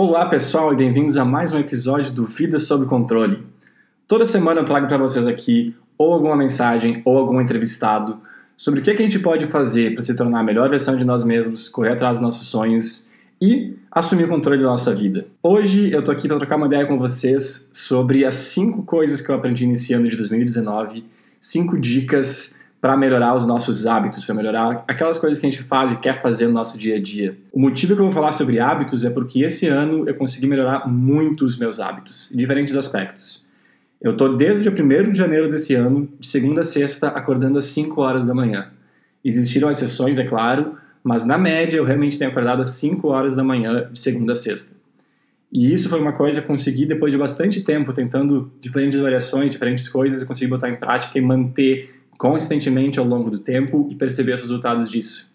Olá pessoal e bem-vindos a mais um episódio do Vida Sob Controle. Toda semana eu trago para vocês aqui ou alguma mensagem ou algum entrevistado sobre o que, a gente pode fazer para se tornar a melhor versão de nós mesmos, correr atrás dos nossos sonhos e assumir o controle da nossa vida. Hoje eu tô aqui para trocar uma ideia com vocês sobre as cinco coisas que eu aprendi nesse ano de 2019, cinco dicas para melhorar os nossos hábitos, para melhorar aquelas coisas que a gente faz e quer fazer no nosso dia a dia. O motivo que eu vou falar sobre hábitos é porque esse ano eu consegui melhorar muito os meus hábitos, em diferentes aspectos. Eu estou desde o dia 1 de janeiro desse ano, de segunda a sexta, acordando às 5 horas da manhã. Existiram exceções, é claro, mas na média eu realmente tenho acordado às 5 horas da manhã, de segunda a sexta. E isso foi uma coisa que eu consegui depois de bastante tempo, tentando diferentes variações, diferentes coisas, eu consegui botar em prática e manter consistentemente ao longo do tempo e perceber os resultados disso.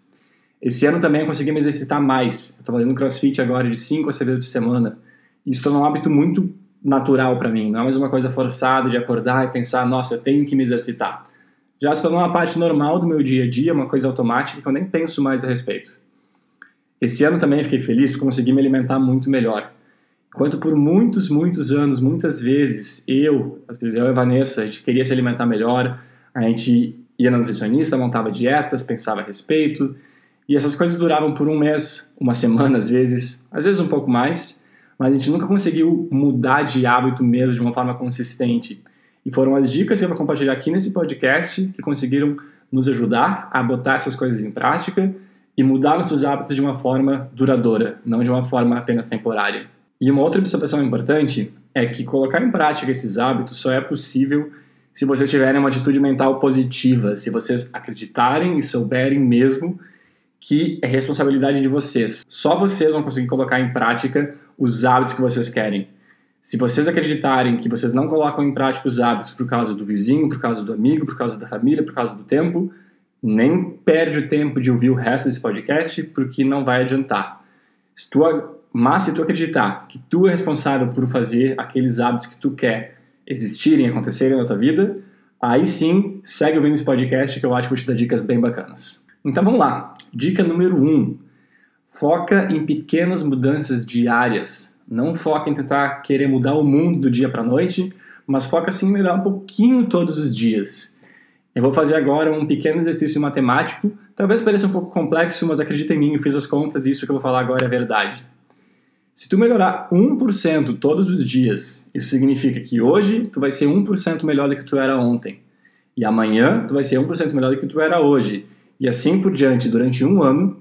Esse ano também eu consegui me exercitar mais. Estou fazendo crossfit agora de 5 a 6 vezes por semana. Isso tornou um hábito muito natural para mim. Não é mais uma coisa forçada de acordar e pensar, nossa, eu tenho que me exercitar. Já se tornou uma parte normal do meu dia a dia, uma coisa automática que eu nem penso mais a respeito. Esse ano também fiquei feliz porque consegui me alimentar muito melhor. Enquanto por muitos, muitos anos, muitas vezes, eu, às vezes eu e a Vanessa, a gente queria se alimentar melhor, a gente ia na nutricionista, montava dietas, pensava a respeito, e essas coisas duravam por um mês, uma semana às vezes, às vezes um pouco mais, mas a gente nunca conseguiu mudar de hábito mesmo de uma forma consistente. E foram as dicas que eu vou compartilhar aqui nesse podcast que conseguiram nos ajudar a botar essas coisas em prática e mudar nossos hábitos de uma forma duradoura, não de uma forma apenas temporária. E uma outra observação importante é que colocar em prática esses hábitos só é possível se vocês tiverem uma atitude mental positiva, se vocês acreditarem e souberem mesmo que é responsabilidade de vocês. Só vocês vão conseguir colocar em prática os hábitos que vocês querem. Se vocês acreditarem que vocês não colocam em prática os hábitos por causa do vizinho, por causa do amigo, por causa da família, por causa do tempo, nem perde o tempo de ouvir o resto desse podcast, porque não vai adiantar. Se tu, mas se tu acreditar que tu é responsável por fazer aqueles hábitos que tu quer existirem, acontecerem na tua vida, aí sim, segue ouvindo esse podcast que eu acho que vou te dar dicas bem bacanas. Então vamos lá. Dica número 1. Um, foca em pequenas mudanças diárias. Não foca em tentar querer mudar o mundo do dia para noite, mas foca sim em melhorar um pouquinho todos os dias. Eu vou fazer agora um pequeno exercício matemático. Talvez pareça um pouco complexo, mas acredita em mim, eu fiz as contas e isso que eu vou falar agora é verdade. Se tu melhorar 1% todos os dias, isso significa que hoje tu vai ser 1% melhor do que tu era ontem. E amanhã tu vai ser 1% melhor do que tu era hoje. E assim por diante durante um ano.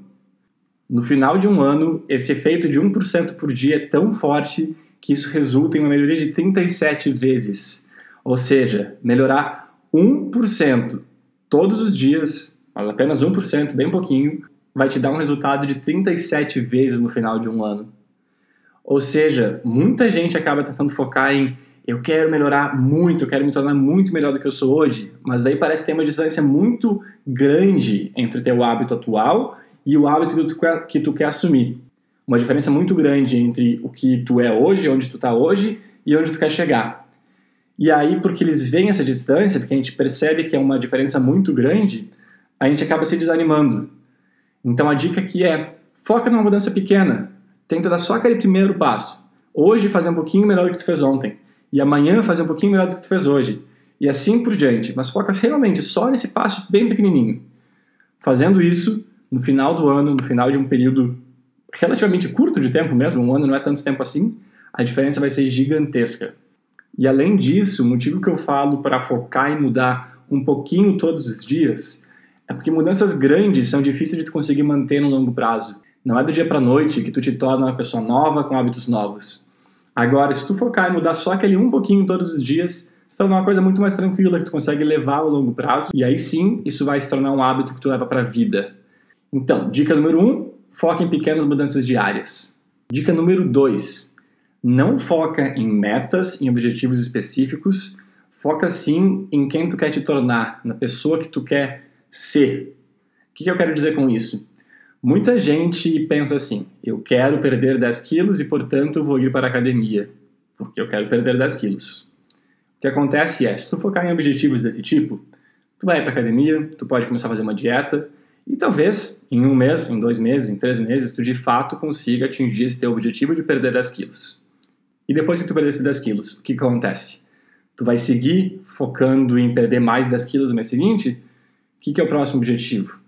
No final de um ano, esse efeito de 1% por dia é tão forte que isso resulta em uma melhoria de 37 vezes. Ou seja, melhorar 1% todos os dias, mas apenas 1%, bem pouquinho, vai te dar um resultado de 37 vezes no final de um ano. Ou seja, muita gente acaba tentando focar em eu quero melhorar muito, eu quero me tornar muito melhor do que eu sou hoje, mas daí parece ter uma distância muito grande entre o teu hábito atual e o hábito que tu, quer, que tu quer assumir. Uma diferença muito grande entre o que tu é hoje, onde tu está hoje e onde tu quer chegar. E aí, porque eles veem essa distância, porque a gente percebe que é uma diferença muito grande, a gente acaba se desanimando. Então a dica aqui é, foca numa mudança pequena, tenta dar só aquele primeiro passo. Hoje fazer um pouquinho melhor do que tu fez ontem. E amanhã fazer um pouquinho melhor do que tu fez hoje. E assim por diante. Mas foca realmente só nesse passo bem pequenininho. Fazendo isso, no final do ano, no final de um período relativamente curto de tempo mesmo, um ano não é tanto tempo assim, a diferença vai ser gigantesca. E além disso, o motivo que eu falo para focar e mudar um pouquinho todos os dias é porque mudanças grandes são difíceis de conseguir manter no longo prazo. Não é do dia para noite que tu te torna uma pessoa nova com hábitos novos. Agora, se tu focar em mudar só aquele um pouquinho todos os dias, se torna uma coisa muito mais tranquila que tu consegue levar ao longo prazo e aí sim isso vai se tornar um hábito que tu leva para a vida. Então, dica número um, foca em pequenas mudanças diárias. Dica número dois, não foca em metas, em objetivos específicos, foca sim em quem tu quer te tornar, na pessoa que tu quer ser. O que eu quero dizer com isso? Muita gente pensa assim: eu quero perder 10 quilos e, portanto, vou ir para a academia, porque eu quero perder 10 quilos. O que acontece é, se tu focar em objetivos desse tipo, tu vai para a academia, tu pode começar a fazer uma dieta, E talvez em um mês, em dois meses, em três meses, tu de fato consiga atingir esse teu objetivo de perder 10 quilos. E depois que tu perder esses 10 quilos, o que, acontece? Tu vai seguir focando em perder mais 10 quilos no mês seguinte? O que, que é o próximo objetivo?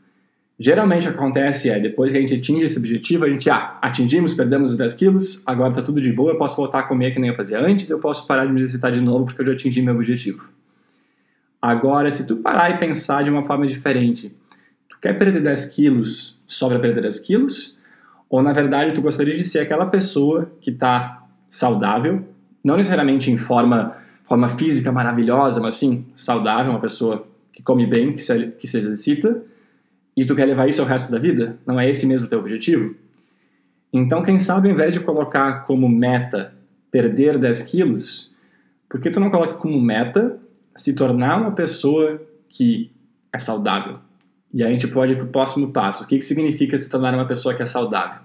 Geralmente o que acontece é, depois que a gente atinge esse objetivo, a gente, ah, atingimos, perdemos os 10 quilos, agora está tudo de boa, eu posso voltar a comer que nem eu fazia antes, eu posso parar de me exercitar de novo porque eu já atingi meu objetivo. Agora, se tu parar e pensar de uma forma diferente, tu quer perder 10 quilos só para perder 10 quilos? Ou, na verdade, tu gostaria de ser aquela pessoa que está saudável, não necessariamente em forma, forma física maravilhosa, mas sim saudável, uma pessoa que come bem, que se, que se exercita, e tu quer levar isso ao resto da vida? Não é esse mesmo teu objetivo? Então, quem sabe, ao invés de colocar como meta perder 10 quilos, por que tu não coloca como meta se tornar uma pessoa que é saudável? E aí a gente pode ir para o próximo passo. O que, que significa se tornar uma pessoa que é saudável?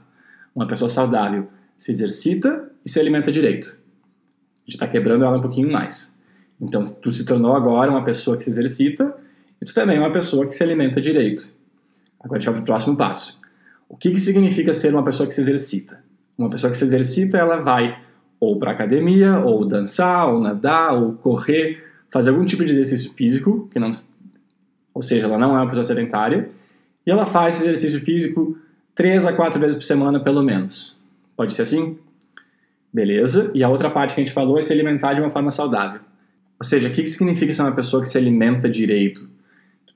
Uma pessoa saudável se exercita e se alimenta direito. A gente está quebrando ela um pouquinho mais. Então, tu se tornou agora uma pessoa que se exercita e tu também é uma pessoa que se alimenta direito. Agora a gente vai para o próximo passo. O que, que significa ser uma pessoa que se exercita? Uma pessoa que se exercita, ela vai ou para academia, ou dançar, ou nadar, ou correr, fazer algum tipo de exercício físico, que não, ou seja, ela não é uma pessoa sedentária, e ela faz esse exercício físico três a quatro vezes por semana, pelo menos. Pode ser assim? Beleza. E a outra parte que a gente falou é se alimentar de uma forma saudável. Ou seja, o que significa ser uma pessoa que se alimenta direito?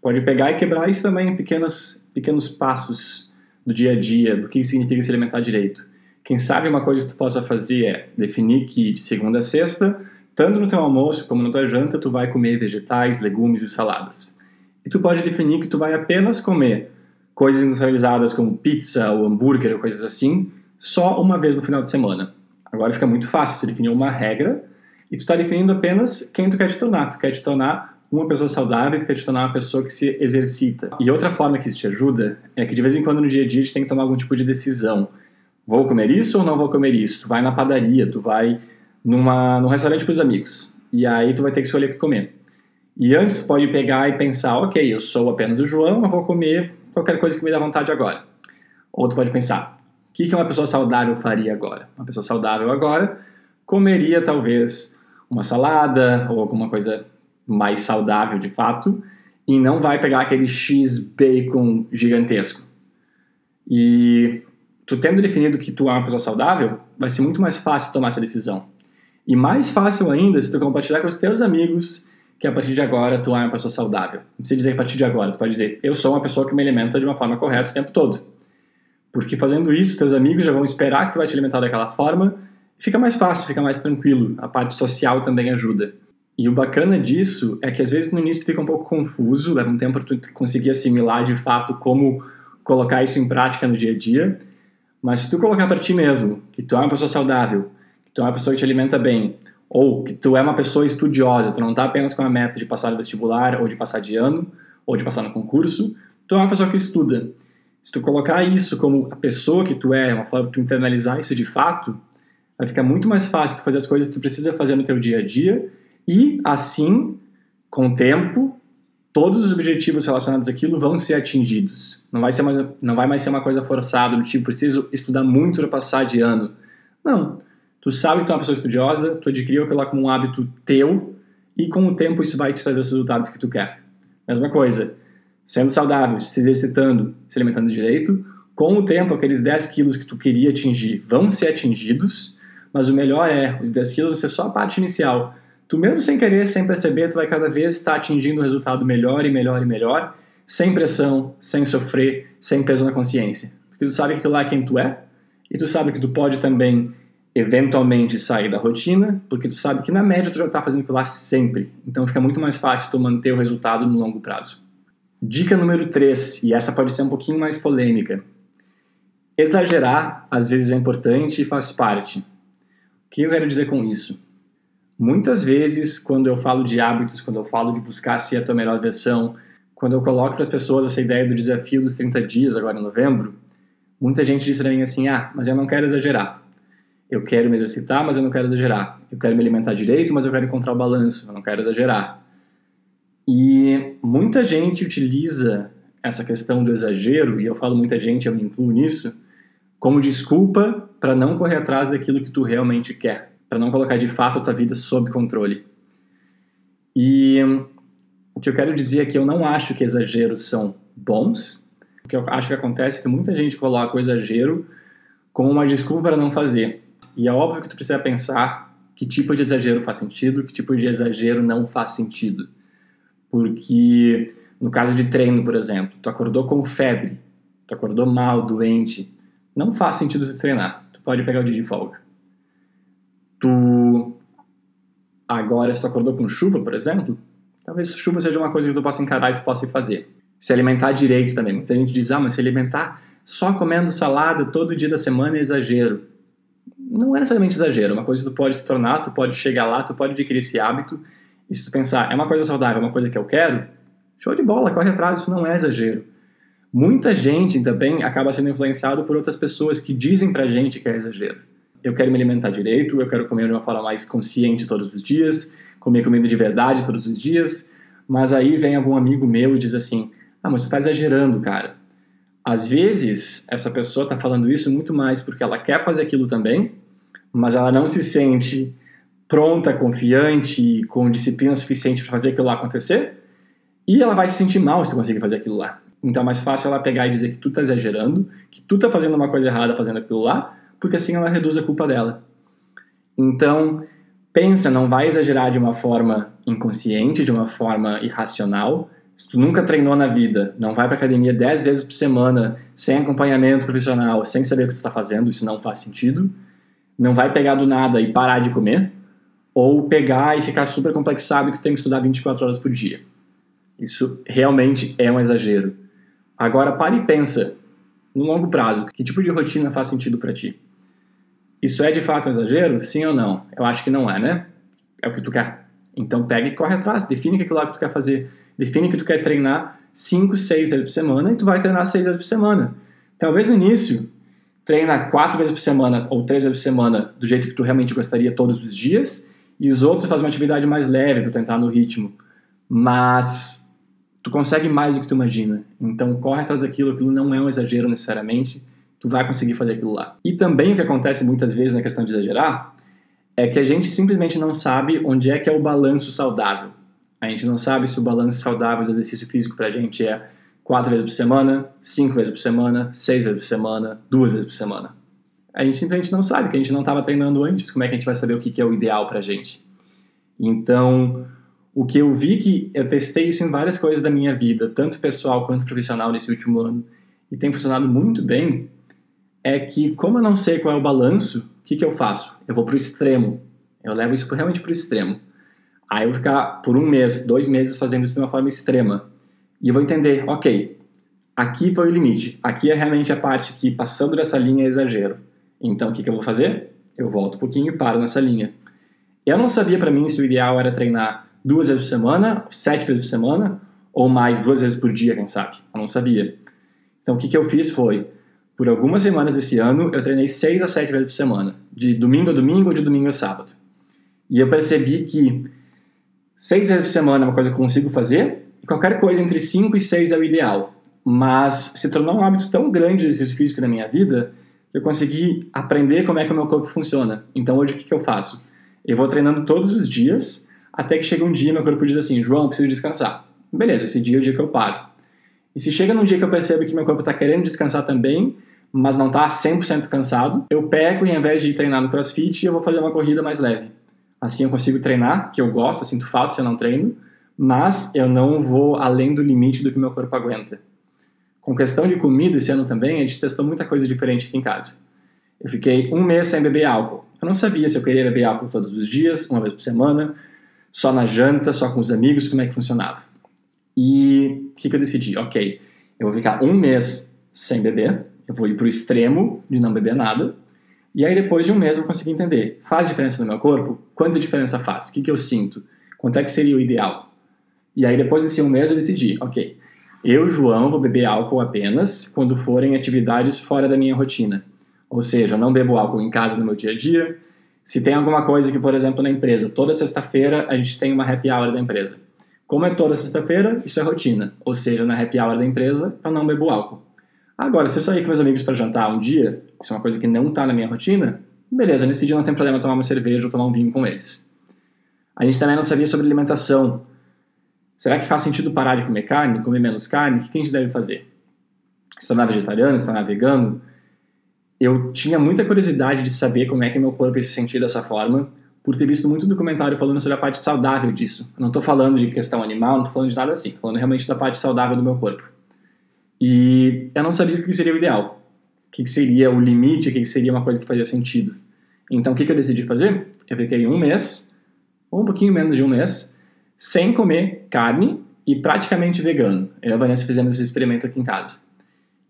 Pode pegar e quebrar isso também em pequenas pequenos passos do dia a dia, do que significa se alimentar direito. Quem sabe uma coisa que tu possa fazer é definir que de segunda a sexta, tanto no teu almoço como na tua janta, tu vai comer vegetais, legumes e saladas. E tu pode definir que tu vai apenas comer coisas industrializadas como pizza ou hambúrguer ou coisas assim, só uma vez no final de semana. Agora fica muito fácil, tu definir uma regra e tu está definindo apenas quem tu quer te tornar. Tu quer te tornar uma pessoa saudável que quer te tornar uma pessoa que se exercita. E outra forma que isso te ajuda é que de vez em quando no dia a dia a gente tem que tomar algum tipo de decisão. Vou comer isso ou não vou comer isso? Tu vai na padaria, tu vai numa, num restaurante com os amigos. E aí tu vai ter que escolher o que comer. E antes tu pode pegar e pensar, ok, eu sou apenas o João, eu vou comer qualquer coisa que me dá vontade agora. Ou tu pode pensar, o que uma pessoa saudável faria agora? Uma pessoa saudável agora comeria talvez uma salada ou alguma coisa mais saudável de fato e não vai pegar aquele X bacon gigantesco. E tu tendo definido que tu é uma pessoa saudável, vai ser muito mais fácil tomar essa decisão. E mais fácil ainda se tu compartilhar com os teus amigos que a partir de agora tu é uma pessoa saudável. Não precisa dizer a partir de agora, tu pode dizer eu sou uma pessoa que me alimenta de uma forma correta o tempo todo. Porque fazendo isso, teus amigos já vão esperar que tu vai te alimentar daquela forma, fica mais fácil, fica mais tranquilo. A parte social também ajuda. E o bacana disso é que às vezes no início fica um pouco confuso, leva um tempo para tu conseguir assimilar de fato como colocar isso em prática no dia a dia. Mas se tu colocar para ti mesmo que tu é uma pessoa saudável, que tu é uma pessoa que te alimenta bem, ou que tu é uma pessoa estudiosa, tu não está apenas com a meta de passar no vestibular, ou de passar de ano, ou de passar no concurso, tu é uma pessoa que estuda. Se tu colocar isso como a pessoa que tu é, uma forma de tu internalizar isso de fato, vai ficar muito mais fácil tu fazer as coisas que tu precisa fazer no teu dia a dia e assim, com o tempo, todos os objetivos relacionados àquilo vão ser atingidos. Não vai, ser mais, não vai mais ser uma coisa forçada, do tipo, preciso estudar muito para passar de ano. Não. Tu sabe que tu é uma pessoa estudiosa, tu adquiriu aquilo lá como um hábito teu, e com o tempo isso vai te trazer os resultados que tu quer. Mesma coisa, sendo saudável, se exercitando, se alimentando direito, com o tempo aqueles 10 quilos que tu queria atingir vão ser atingidos, mas o melhor é, os 10 quilos vão ser só a parte inicial tu mesmo sem querer, sem perceber, tu vai cada vez estar atingindo um resultado melhor e melhor e melhor, sem pressão, sem sofrer, sem peso na consciência. Porque tu sabe que aquilo lá é quem tu é, e tu sabe que tu pode também eventualmente sair da rotina, porque tu sabe que na média tu já está fazendo aquilo lá sempre. Então fica muito mais fácil tu manter o resultado no longo prazo. Dica número 3, e essa pode ser um pouquinho mais polêmica. Exagerar às vezes é importante e faz parte. O que eu quero dizer com isso? Muitas vezes, quando eu falo de hábitos, quando eu falo de buscar ser a tua melhor versão, quando eu coloco para as pessoas essa ideia do desafio dos 30 dias agora em novembro, muita gente diz para mim assim: ah, mas eu não quero exagerar. Eu quero me exercitar, mas eu não quero exagerar. Eu quero me alimentar direito, mas eu quero encontrar o balanço, eu não quero exagerar. E muita gente utiliza essa questão do exagero, e eu falo muita gente, eu me incluo nisso, como desculpa para não correr atrás daquilo que tu realmente quer, para não colocar de fato a tua vida sob controle. E o que eu quero dizer é que eu não acho que exageros são bons. O que eu acho que acontece é que muita gente coloca o exagero como uma desculpa para não fazer. E é óbvio que tu precisa pensar que tipo de exagero faz sentido, que tipo de exagero não faz sentido. Porque no caso de treino, por exemplo, tu acordou com febre, tu acordou mal, doente, não faz sentido tu treinar. Tu pode pegar o dia de folga. Tu agora se tu acordou com chuva, por exemplo, talvez chuva seja uma coisa que tu possa encarar e tu possa fazer. Se alimentar direito também. Muita gente diz: "Ah, mas se alimentar só comendo salada todo dia da semana é exagero". Não é necessariamente exagero, é uma coisa que tu pode se tornar, tu pode chegar lá, tu pode adquirir esse hábito. E se tu pensar, é uma coisa saudável, é uma coisa que eu quero, show de bola, corre atrás, isso não é exagero. Muita gente também acaba sendo influenciado por outras pessoas que dizem pra gente que é exagero. Eu quero me alimentar direito, eu quero comer de uma forma mais consciente todos os dias, comer comida de verdade todos os dias, mas aí vem algum amigo meu e diz assim: Ah, mas você está exagerando, cara. Às vezes, essa pessoa está falando isso muito mais porque ela quer fazer aquilo também, mas ela não se sente pronta, confiante, com disciplina suficiente para fazer aquilo lá acontecer, e ela vai se sentir mal se tu conseguir fazer aquilo lá. Então é mais fácil ela pegar e dizer que tu tá exagerando, que tu tá fazendo uma coisa errada fazendo aquilo lá, porque assim ela reduz a culpa dela. Então, pensa, não vai exagerar de uma forma inconsciente, de uma forma irracional. Se tu nunca treinou na vida, não vai pra academia 10 vezes por semana, sem acompanhamento profissional, sem saber o que tu tá fazendo, isso não faz sentido. Não vai pegar do nada e parar de comer, ou pegar e ficar super complexado que tem que estudar 24 horas por dia. Isso realmente é um exagero. Agora pare e pensa, no longo prazo, que tipo de rotina faz sentido para ti? Isso é de fato um exagero? Sim ou não? Eu acho que não é, né? É o que tu quer. Então pega e corre atrás, define aquilo lá que tu quer fazer. Define que tu quer treinar 5, 6 vezes por semana e tu vai treinar 6 vezes por semana. Talvez no início treina 4 vezes por semana ou 3 vezes por semana do jeito que tu realmente gostaria todos os dias e os outros faz uma atividade mais leve para tu entrar no ritmo. Mas tu consegue mais do que tu imagina. Então corre atrás daquilo, aquilo não é um exagero necessariamente, tu vai conseguir fazer aquilo lá. E também o que acontece muitas vezes na questão de exagerar é que a gente simplesmente não sabe onde é que é o balanço saudável. A gente não sabe se o balanço saudável do exercício físico pra gente é quatro vezes por semana, cinco vezes por semana, seis vezes por semana, duas vezes por semana. A gente simplesmente não sabe, que a gente não estava treinando antes, como é que a gente vai saber o que é o ideal pra gente? Então, o que eu vi que eu testei isso em várias coisas da minha vida, tanto pessoal quanto profissional nesse último ano, e tem funcionado muito bem, é que como eu não sei qual é o balanço, o que, que eu faço? Eu vou para o extremo. Eu levo isso realmente para o extremo. Aí eu vou ficar por um mês, dois meses fazendo isso de uma forma extrema. E eu vou entender, ok, aqui foi o limite. Aqui é realmente a parte que passando dessa linha é exagero. Então o que, que eu vou fazer? Eu volto um pouquinho e paro nessa linha. Eu não sabia para mim se o ideal era treinar duas vezes por semana, sete vezes por semana, ou mais duas vezes por dia, quem sabe. Eu não sabia. Então, o que, que eu fiz foi, por algumas semanas desse ano, eu treinei seis a sete vezes por semana, de domingo a domingo ou de domingo a sábado. E eu percebi que seis vezes por semana é uma coisa que eu consigo fazer, e qualquer coisa entre cinco e seis é o ideal. Mas se tornou um hábito tão grande de exercício físico na minha vida, eu consegui aprender como é que o meu corpo funciona. Então, hoje, o que, eu faço? Eu vou treinando todos os dias, até que chega um dia meu corpo diz assim, João, preciso descansar. Beleza, esse dia é o dia que eu paro. E se chega num dia que eu percebo que meu corpo está querendo descansar também, mas não está 100% cansado, eu pego e ao invés de treinar no crossfit, eu vou fazer uma corrida mais leve. Assim eu consigo treinar, que eu gosto, eu sinto falta se eu não treino, mas eu não vou além do limite do que meu corpo aguenta. Com questão de comida esse ano também, a gente testou muita coisa diferente aqui em casa. Eu fiquei um mês sem beber álcool. Eu não sabia se eu queria beber álcool todos os dias, uma vez por semana, só na janta, só com os amigos, como é que funcionava. E o que, que eu decidi? Ok, eu vou ficar um mês sem beber, eu vou ir para o extremo de não beber nada, e aí depois de um mês eu vou conseguir entender, faz diferença no meu corpo? Quanta diferença faz? O que, que eu sinto? Quanto é que seria o ideal? E aí depois desse um mês eu decidi, ok, eu, João, vou beber álcool apenas quando forem atividades fora da minha rotina. Ou seja, eu não bebo álcool em casa no meu dia a dia, se tem alguma coisa que, por exemplo, na empresa, toda sexta-feira a gente tem uma happy hour da empresa. Como é toda sexta-feira, isso é rotina, ou seja, na happy hour da empresa eu não bebo álcool. Agora, se eu sair com meus amigos para jantar um dia, isso é uma coisa que não está na minha rotina, beleza, nesse dia não tem problema tomar uma cerveja ou tomar um vinho com eles. A gente também não sabia sobre alimentação. Será que faz sentido parar de comer carne, comer menos carne? O que a gente deve fazer? Se tornar vegetariano, se tornar vegano? Eu tinha muita curiosidade de saber como é que meu corpo se sentir dessa forma, por ter visto muito documentário falando sobre a parte saudável disso. não estou falando de questão animal, não estou falando de nada assim, falando realmente da parte saudável do meu corpo. E eu não sabia o que seria o ideal, o que seria o limite, o que seria uma coisa que fazia sentido. Então, o que eu decidi fazer? Eu fiquei um mês, ou um pouquinho menos de um mês, sem comer carne e praticamente vegano. Eu e a Vanessa fizemos esse experimento aqui em casa.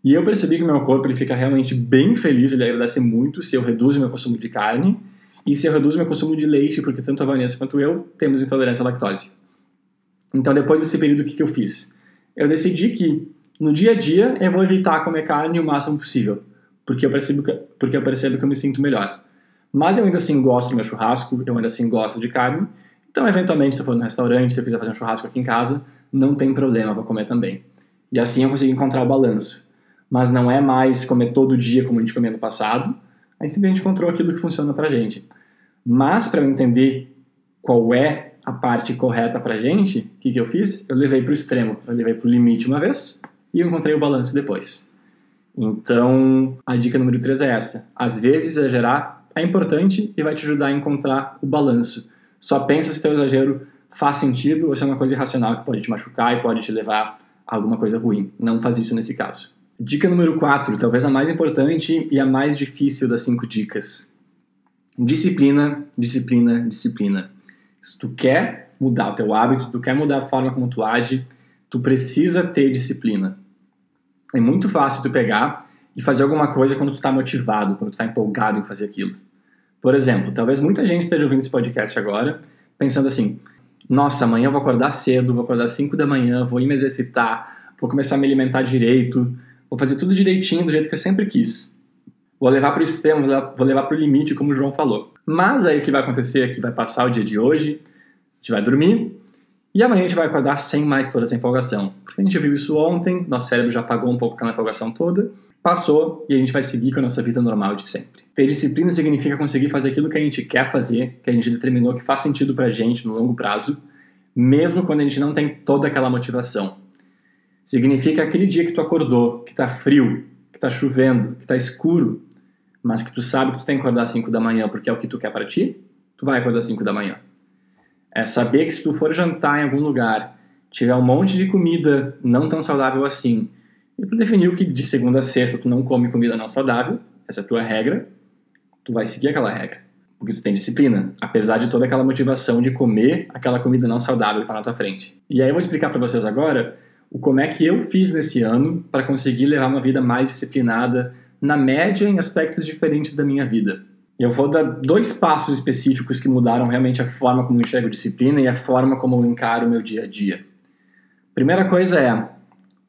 E eu percebi que o meu corpo ele fica realmente bem feliz, ele agradece muito se eu reduzo meu consumo de carne e se eu reduzo meu consumo de leite, porque tanto a Vanessa quanto eu temos intolerância à lactose. Então, depois desse período, o que, que eu fiz? Eu decidi que no dia a dia eu vou evitar comer carne o máximo possível, porque eu percebo que, porque eu percebo que eu me sinto melhor. Mas eu ainda assim gosto do meu churrasco, eu ainda assim gosto de carne. Então, eventualmente, se eu for no restaurante, se eu quiser fazer um churrasco aqui em casa, não tem problema, eu vou comer também. E assim eu consigo encontrar o balanço. Mas não é mais comer todo dia como a gente comia no passado, a gente simplesmente encontrou aquilo que funciona pra gente. Mas para eu entender qual é a parte correta pra gente, o que, que eu fiz? Eu levei pro extremo, eu levei pro limite uma vez e encontrei o balanço depois. Então, a dica número 3 é essa. Às vezes, exagerar é importante e vai te ajudar a encontrar o balanço. Só pensa se o teu exagero faz sentido ou se é uma coisa irracional que pode te machucar e pode te levar a alguma coisa ruim. Não faz isso nesse caso. Dica número 4, talvez a mais importante e a mais difícil das cinco dicas. Disciplina, disciplina, disciplina. Se tu quer mudar o teu hábito, tu quer mudar a forma como tu age, tu precisa ter disciplina. É muito fácil tu pegar e fazer alguma coisa quando tu está motivado, quando tu está empolgado em fazer aquilo. Por exemplo, talvez muita gente esteja ouvindo esse podcast agora pensando assim: nossa, amanhã eu vou acordar cedo, vou acordar às 5 da manhã, vou ir me exercitar, vou começar a me alimentar direito, Vou fazer tudo direitinho, do jeito que eu sempre quis. Vou levar para o extremo, vou levar para o limite, como o João falou. Mas aí o que vai acontecer é que vai passar o dia de hoje, a gente vai dormir, e amanhã a gente vai acordar sem mais toda essa empolgação. Porque a gente viu isso ontem, nosso cérebro já apagou um pouco aquela empolgação toda, passou e a gente vai seguir com a nossa vida normal de sempre. Ter disciplina significa conseguir fazer aquilo que a gente quer fazer, que a gente determinou que faz sentido pra gente no longo prazo, mesmo quando a gente não tem toda aquela motivação. Significa aquele dia que tu acordou, que tá frio, que tá chovendo, que tá escuro, mas que tu sabe que tu tem que acordar às 5 da manhã porque é o que tu quer para ti, tu vai acordar às 5 da manhã. É saber que se tu for jantar em algum lugar, tiver um monte de comida não tão saudável assim, e tu definiu que de segunda a sexta tu não come comida não saudável, essa é a tua regra, tu vai seguir aquela regra. Porque tu tem disciplina, apesar de toda aquela motivação de comer aquela comida não saudável que está na tua frente. E aí eu vou explicar para vocês agora o como é que eu fiz nesse ano para conseguir levar uma vida mais disciplinada, na média, em aspectos diferentes da minha vida. Eu vou dar dois passos específicos que mudaram realmente a forma como eu enxergo disciplina e a forma como eu encaro o meu dia a dia. Primeira coisa é,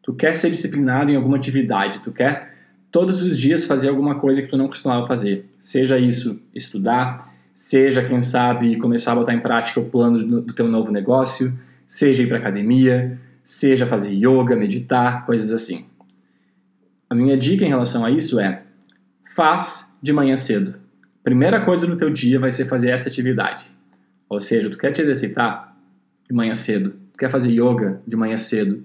tu quer ser disciplinado em alguma atividade, tu quer todos os dias fazer alguma coisa que tu não costumava fazer. Seja isso estudar, seja, quem sabe, começar a botar em prática o plano do teu novo negócio, seja ir para academia, seja fazer yoga, meditar, coisas assim. A minha dica em relação a isso é: faz de manhã cedo. Primeira coisa no teu dia vai ser fazer essa atividade. Ou seja, tu quer te exercitar de manhã cedo, tu quer fazer yoga de manhã cedo,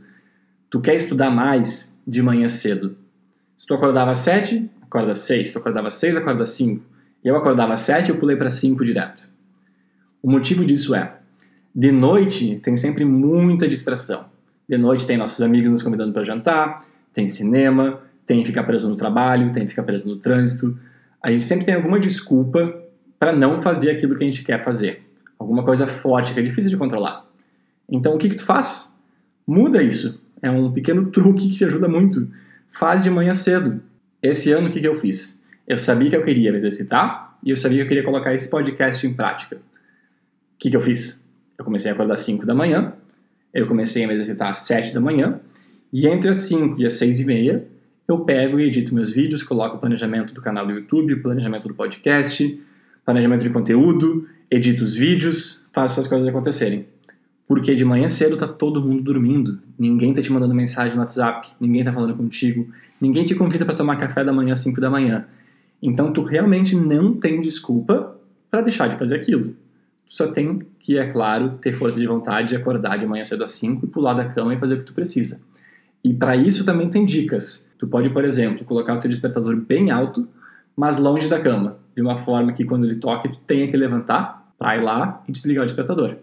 tu quer estudar mais de manhã cedo. Se tu acordava às 7, acorda às 6. Se tu acordava às 6, acorda às 5. Eu acordava às 7 e eu pulei para 5 direto. O motivo disso é, de noite tem sempre muita distração. De noite tem nossos amigos nos convidando para jantar, tem cinema, tem ficar preso no trabalho, tem ficar preso no trânsito. A gente sempre tem alguma desculpa para não fazer aquilo que a gente quer fazer. Alguma coisa forte que é difícil de controlar. Então o que, que tu faz? Muda isso. É um pequeno truque que te ajuda muito. Faz de manhã cedo. Esse ano o que, que eu fiz? Eu sabia que eu queria me exercitar e eu sabia que eu queria colocar esse podcast em prática. O que, que eu fiz? Eu comecei a acordar às 5 da manhã, eu comecei a me exercitar às 7 da manhã, e entre as 5 e as 6 e meia, eu pego e edito meus vídeos, coloco o planejamento do canal do YouTube, o planejamento do podcast, planejamento de conteúdo, edito os vídeos, faço essas coisas acontecerem. Porque de manhã cedo tá todo mundo dormindo, ninguém tá te mandando mensagem no WhatsApp, ninguém tá falando contigo, ninguém te convida para tomar café da manhã às 5 da manhã. Então tu realmente não tem desculpa para deixar de fazer aquilo. Só tem que, é claro, ter força de vontade de acordar de manhã cedo às 5 e pular da cama e fazer o que tu precisa. E para isso também tem dicas. Tu pode, por exemplo, colocar o teu despertador bem alto, mas longe da cama, de uma forma que quando ele toque tu tenha que levantar para ir lá e desligar o despertador.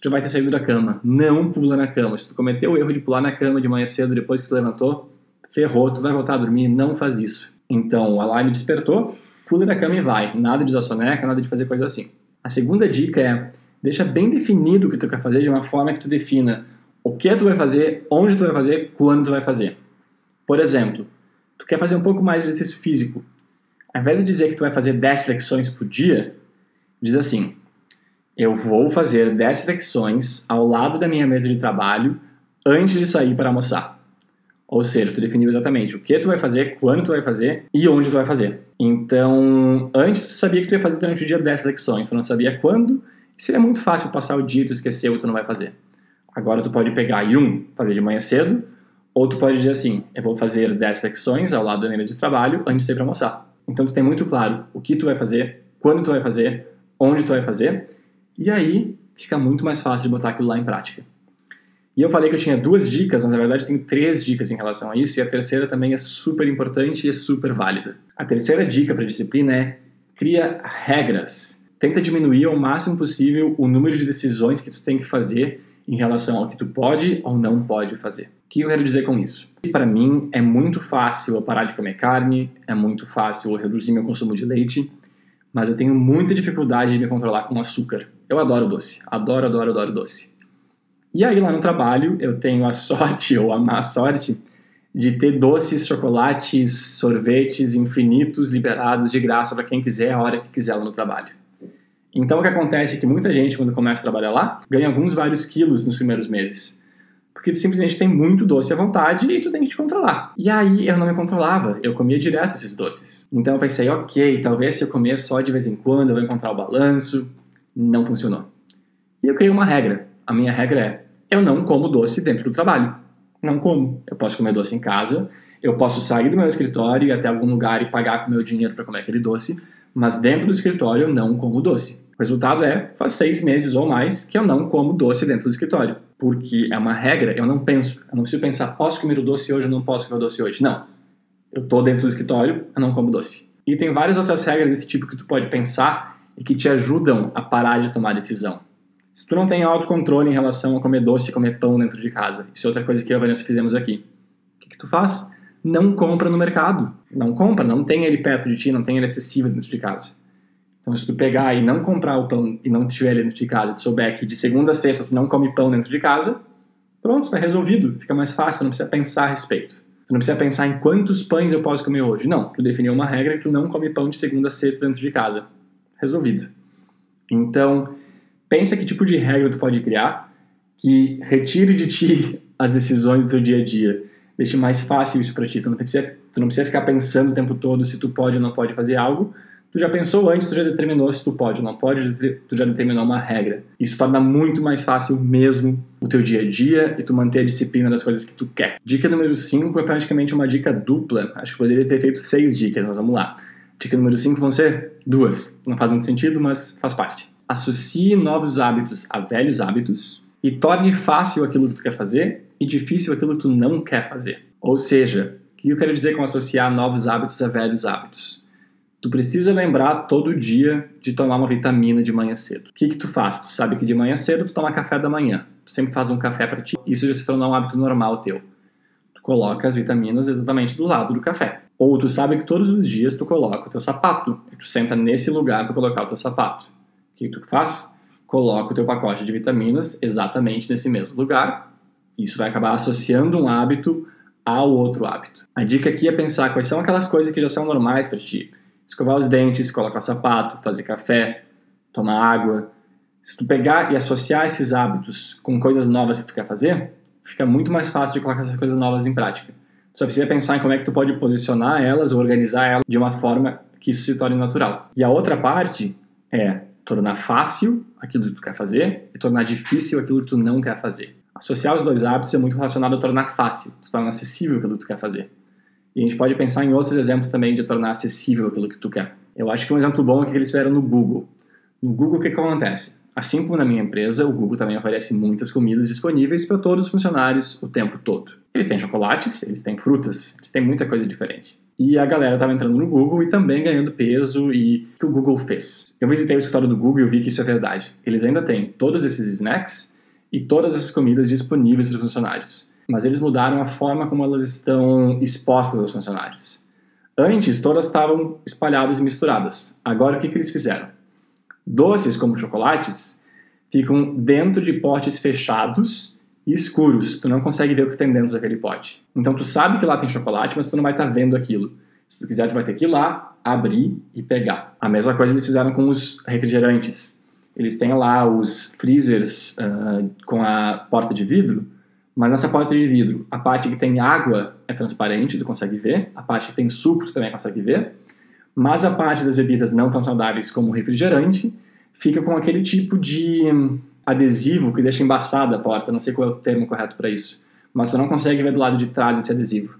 Tu já vai ter saído da cama. Não pula na cama. Se tu cometeu o erro de pular na cama de manhã cedo depois que tu levantou, ferrou, tu vai voltar a dormir, não faz isso. Então, o alarme despertou, pula da cama e vai. Nada de usar soneca, nada de fazer coisa assim. A segunda dica é, deixa bem definido o que tu quer fazer de uma forma que tu defina o que tu vai fazer, onde tu vai fazer, quando tu vai fazer. Por exemplo, tu quer fazer um pouco mais de exercício físico. Ao invés de dizer que tu vai fazer 10 flexões por dia, diz assim: eu vou fazer 10 flexões ao lado da minha mesa de trabalho antes de sair para almoçar. Ou seja, tu definiu exatamente o que tu vai fazer, quando tu vai fazer e onde tu vai fazer. Então, antes tu sabia que tu ia fazer durante o dia 10 flexões, tu não sabia quando, seria muito fácil passar o dia e tu esqueceu e tu não vai fazer. Agora tu pode pegar e um, fazer de manhã cedo, ou tu pode dizer assim, eu vou fazer 10 flexões ao lado da mesa de trabalho antes de ir para almoçar. Então tu tem muito claro o que tu vai fazer, quando tu vai fazer, onde tu vai fazer, e aí fica muito mais fácil de botar aquilo lá em prática. E eu falei que eu tinha duas dicas, mas na verdade tenho três dicas em relação a isso, e a terceira também é super importante e é super válida. A terceira dica para disciplina é cria regras. Tenta diminuir ao máximo possível o número de decisões que tu tem que fazer em relação ao que tu pode ou não pode fazer. O que eu quero dizer com isso? Para mim é muito fácil eu parar de comer carne, é muito fácil eu reduzir meu consumo de leite, mas eu tenho muita dificuldade de me controlar com açúcar. Eu adoro doce, adoro, adoro, adoro doce. E aí lá no trabalho eu tenho a sorte ou a má sorte de ter doces, chocolates, sorvetes infinitos liberados de graça para quem quiser a hora que quiser lá no trabalho. Então o que acontece é que muita gente, quando começa a trabalhar lá, ganha alguns vários quilos nos primeiros meses. Porque tu simplesmente tem muito doce à vontade e tu tem que te controlar. E aí eu não me controlava, eu comia direto esses doces. Então eu pensei, ok, talvez se eu comer só de vez em quando eu vou encontrar o balanço. Não funcionou. E eu criei uma regra. A minha regra é: eu não como doce dentro do trabalho. Não como. Eu posso comer doce em casa, eu posso sair do meu escritório e até algum lugar e pagar com meu dinheiro para comer aquele doce, mas dentro do escritório eu não como doce. O resultado é, faz seis meses ou mais que eu não como doce dentro do escritório. Porque é uma regra, eu não penso. Eu não preciso pensar, posso comer o doce hoje ou não posso comer o doce hoje. Não. Eu estou dentro do escritório, eu não como doce. E tem várias outras regras desse tipo que tu pode pensar e que te ajudam a parar de tomar decisão. Se tu não tem autocontrole em relação a comer doce e comer pão dentro de casa, isso é outra coisa que eu e a Vanessa fizemos aqui. O que, que tu faz? Não compra no mercado. Não compra, não tem ele perto de ti, não tem ele acessível dentro de casa. Então, se tu pegar e não comprar o pão e não tiver ele dentro de casa, tu souber que de segunda a sexta tu não come pão dentro de casa, pronto, está resolvido. Fica mais fácil, tu não precisa pensar a respeito. Tu não precisa pensar em quantos pães eu posso comer hoje. Não, tu definiu uma regra que tu não come pão de segunda a sexta dentro de casa. Resolvido. Então, pensa que tipo de regra tu pode criar que retire de ti as decisões do teu dia a dia. Deixe mais fácil isso para ti. Tu não, precisa, tu não precisa ficar pensando o tempo todo se tu pode ou não pode fazer algo. Tu já pensou antes, tu já determinou se tu pode ou não pode, tu já determinou uma regra. Isso torna muito mais fácil mesmo o teu dia a dia e tu manter a disciplina das coisas que tu quer. Dica número 5 é praticamente uma dica dupla. Acho que poderia ter feito seis dicas, mas vamos lá. Dica número 5 vão ser duas. Não faz muito sentido, mas faz parte associe novos hábitos a velhos hábitos e torne fácil aquilo que tu quer fazer e difícil aquilo que tu não quer fazer. Ou seja, o que eu quero dizer com associar novos hábitos a velhos hábitos? Tu precisa lembrar todo dia de tomar uma vitamina de manhã cedo. O que, que tu faz? Tu sabe que de manhã cedo tu toma café da manhã. Tu sempre faz um café para ti. Isso já se tornou um hábito normal teu. Tu coloca as vitaminas exatamente do lado do café. Ou tu sabe que todos os dias tu coloca o teu sapato. E tu senta nesse lugar para colocar o teu sapato que tu faz? Coloca o teu pacote de vitaminas exatamente nesse mesmo lugar. Isso vai acabar associando um hábito ao outro hábito. A dica aqui é pensar quais são aquelas coisas que já são normais para ti. Escovar os dentes, colocar sapato, fazer café, tomar água. Se tu pegar e associar esses hábitos com coisas novas que tu quer fazer, fica muito mais fácil de colocar essas coisas novas em prática. Só precisa pensar em como é que tu pode posicionar elas organizar elas de uma forma que isso se torne natural. E a outra parte é tornar fácil aquilo que tu quer fazer e tornar difícil aquilo que tu não quer fazer. Associar os dois hábitos é muito relacionado a tornar fácil, tornar acessível aquilo que tu quer fazer. E a gente pode pensar em outros exemplos também de tornar acessível aquilo que tu quer. Eu acho que um exemplo bom é que eles fizeram no Google. No Google, o que, que acontece? Assim como na minha empresa, o Google também oferece muitas comidas disponíveis para todos os funcionários o tempo todo. Eles têm chocolates, eles têm frutas, eles têm muita coisa diferente. E a galera estava entrando no Google e também ganhando peso e o que o Google fez. Eu visitei o escritório do Google e vi que isso é verdade. Eles ainda têm todos esses snacks e todas essas comidas disponíveis para os funcionários. Mas eles mudaram a forma como elas estão expostas aos funcionários. Antes, todas estavam espalhadas e misturadas. Agora, o que, que eles fizeram? Doces, como chocolates, ficam dentro de potes fechados e escuros. Tu não consegue ver o que tem dentro daquele pote. Então, tu sabe que lá tem chocolate, mas tu não vai estar tá vendo aquilo. Se tu quiser, tu vai ter que ir lá, abrir e pegar. A mesma coisa eles fizeram com os refrigerantes. Eles têm lá os freezers uh, com a porta de vidro, mas nessa porta de vidro, a parte que tem água é transparente, tu consegue ver, a parte que tem suco tu também consegue ver, mas a parte das bebidas não tão saudáveis como refrigerante fica com aquele tipo de adesivo que deixa embaçada a porta, não sei qual é o termo correto para isso, mas tu não consegue ver do lado de trás desse adesivo.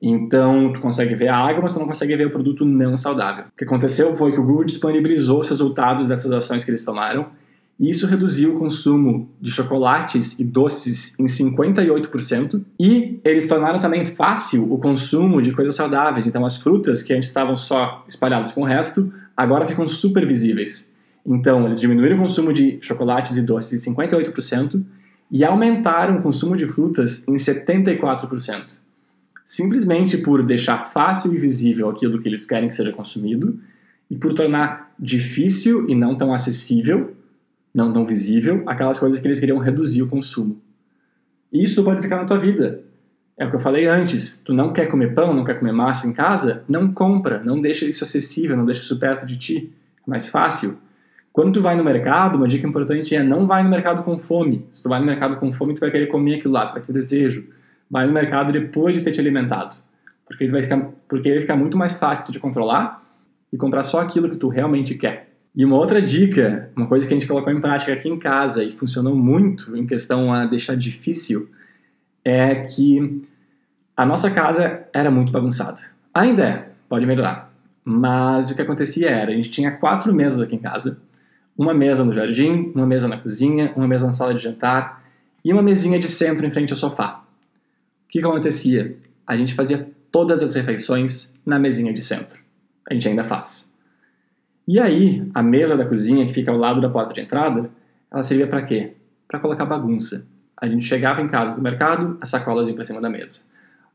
Então, tu consegue ver a água, mas tu não consegue ver o produto não saudável. O que aconteceu foi que o Google disponibilizou os resultados dessas ações que eles tomaram, e isso reduziu o consumo de chocolates e doces em 58%, e eles tornaram também fácil o consumo de coisas saudáveis. Então, as frutas que antes estavam só espalhadas com o resto, agora ficam super visíveis. Então, eles diminuíram o consumo de chocolates e doces em 58% e aumentaram o consumo de frutas em 74%. Simplesmente por deixar fácil e visível aquilo que eles querem que seja consumido e por tornar difícil e não tão acessível não tão visível, aquelas coisas que eles queriam reduzir o consumo. Isso pode ficar na tua vida. É o que eu falei antes. Tu não quer comer pão, não quer comer massa em casa? Não compra, não deixa isso acessível, não deixa isso perto de ti. É mais fácil. Quando tu vai no mercado, uma dica importante é não vai no mercado com fome. Se tu vai no mercado com fome, tu vai querer comer aquilo lá, tu vai ter desejo. Vai no mercado depois de ter te alimentado. Porque, vai ficar, porque vai ficar muito mais fácil tu te controlar e comprar só aquilo que tu realmente quer. E uma outra dica, uma coisa que a gente colocou em prática aqui em casa e funcionou muito em questão a deixar difícil, é que a nossa casa era muito bagunçada. Ainda é, pode melhorar. Mas o que acontecia era, a gente tinha quatro mesas aqui em casa, uma mesa no jardim, uma mesa na cozinha, uma mesa na sala de jantar e uma mesinha de centro em frente ao sofá. O que, que acontecia? A gente fazia todas as refeições na mesinha de centro. A gente ainda faz. E aí, a mesa da cozinha, que fica ao lado da porta de entrada, ela servia para quê? Para colocar bagunça. A gente chegava em casa do mercado, as sacolas iam para cima da mesa.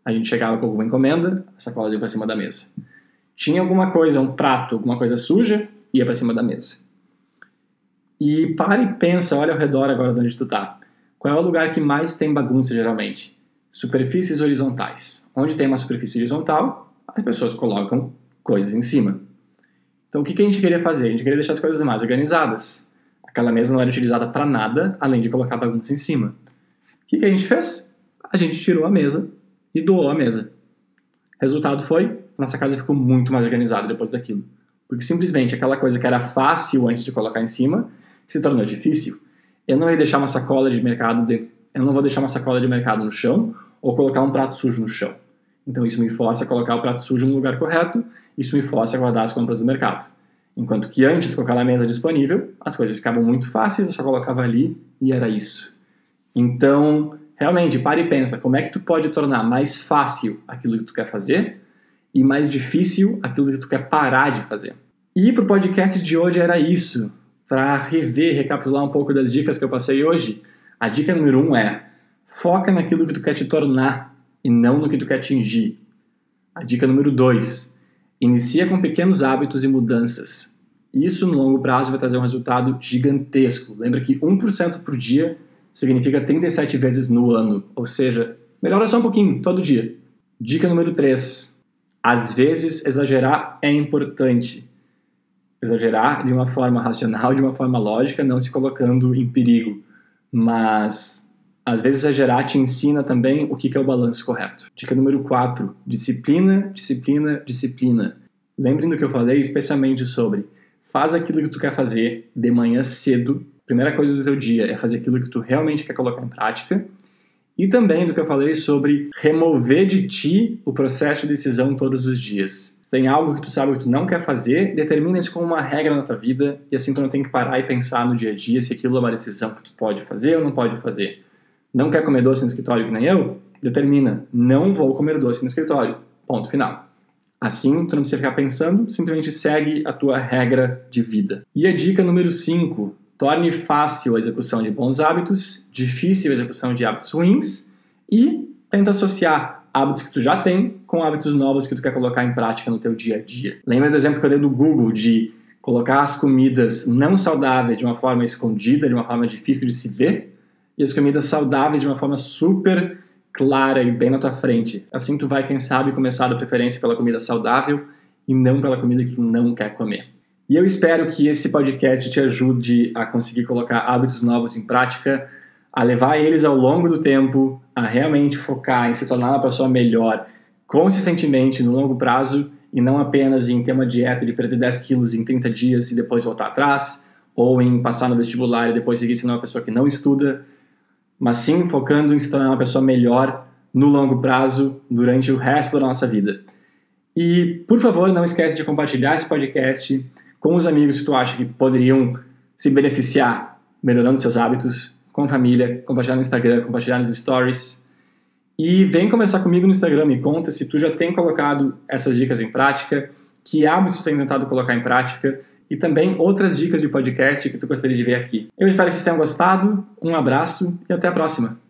A gente chegava com alguma encomenda, as sacolas iam para cima da mesa. Tinha alguma coisa, um prato, alguma coisa suja, ia para cima da mesa. E para e pensa, olha ao redor agora de onde tu tá. Qual é o lugar que mais tem bagunça geralmente? Superfícies horizontais. Onde tem uma superfície horizontal, as pessoas colocam coisas em cima. Então, o que, que a gente queria fazer? A gente queria deixar as coisas mais organizadas. Aquela mesa não era utilizada para nada, além de colocar bagunça em cima. O que, que a gente fez? A gente tirou a mesa e doou a mesa. Resultado foi, nossa casa ficou muito mais organizada depois daquilo. Porque simplesmente aquela coisa que era fácil antes de colocar em cima se tornou difícil. Eu não ia deixar uma sacola de mercado dentro. Eu não vou deixar uma sacola de mercado no chão ou colocar um prato sujo no chão. Então isso me força a colocar o prato sujo no lugar correto, isso me força a guardar as compras do mercado. Enquanto que antes, com aquela mesa disponível, as coisas ficavam muito fáceis, eu só colocava ali e era isso. Então, realmente, pare e pensa, como é que tu pode tornar mais fácil aquilo que tu quer fazer e mais difícil aquilo que tu quer parar de fazer. E para o podcast de hoje era isso. Para rever, recapitular um pouco das dicas que eu passei hoje, a dica número um é foca naquilo que tu quer te tornar e não no que tu quer atingir. A dica número 2. Inicia com pequenos hábitos e mudanças. Isso no longo prazo vai trazer um resultado gigantesco. Lembra que 1% por dia significa 37 vezes no ano, ou seja, melhora só um pouquinho, todo dia. Dica número 3. Às vezes exagerar é importante. Exagerar de uma forma racional, de uma forma lógica, não se colocando em perigo. Mas às vezes, a Gerar te ensina também o que é o balanço correto. Dica número 4: disciplina, disciplina, disciplina. Lembrem do que eu falei, especialmente sobre faz aquilo que tu quer fazer de manhã cedo. Primeira coisa do teu dia é fazer aquilo que tu realmente quer colocar em prática. E também do que eu falei sobre remover de ti o processo de decisão todos os dias. Se tem algo que tu sabe que tu não quer fazer, determina isso como uma regra na tua vida e assim tu não tem que parar e pensar no dia a dia se aquilo é uma decisão que tu pode fazer ou não pode fazer. Não quer comer doce no escritório que nem eu? Determina, não vou comer doce no escritório. Ponto final. Assim, tu não precisa ficar pensando, simplesmente segue a tua regra de vida. E a dica número 5, torne fácil a execução de bons hábitos, difícil a execução de hábitos ruins e tenta associar hábitos que tu já tem com hábitos novos que tu quer colocar em prática no teu dia a dia. Lembra do exemplo que eu dei do Google de colocar as comidas não saudáveis de uma forma escondida, de uma forma difícil de se ver, e as comidas saudáveis de uma forma super clara e bem na tua frente. Assim tu vai, quem sabe, começar a preferência pela comida saudável e não pela comida que tu não quer comer. E eu espero que esse podcast te ajude a conseguir colocar hábitos novos em prática, a levar eles ao longo do tempo, a realmente focar em se tornar uma pessoa melhor consistentemente no longo prazo e não apenas em ter uma dieta de perder 10 quilos em 30 dias e depois voltar atrás, ou em passar no vestibular e depois seguir sendo uma pessoa que não estuda mas sim focando em se tornar uma pessoa melhor no longo prazo durante o resto da nossa vida. E, por favor, não esquece de compartilhar esse podcast com os amigos que tu acha que poderiam se beneficiar melhorando seus hábitos, com a família, compartilhar no Instagram, compartilhar nos stories. E vem conversar comigo no Instagram, me conta se tu já tem colocado essas dicas em prática, que hábitos tu tem tentado colocar em prática e também outras dicas de podcast que tu gostaria de ver aqui. Eu espero que vocês tenham gostado, um abraço e até a próxima!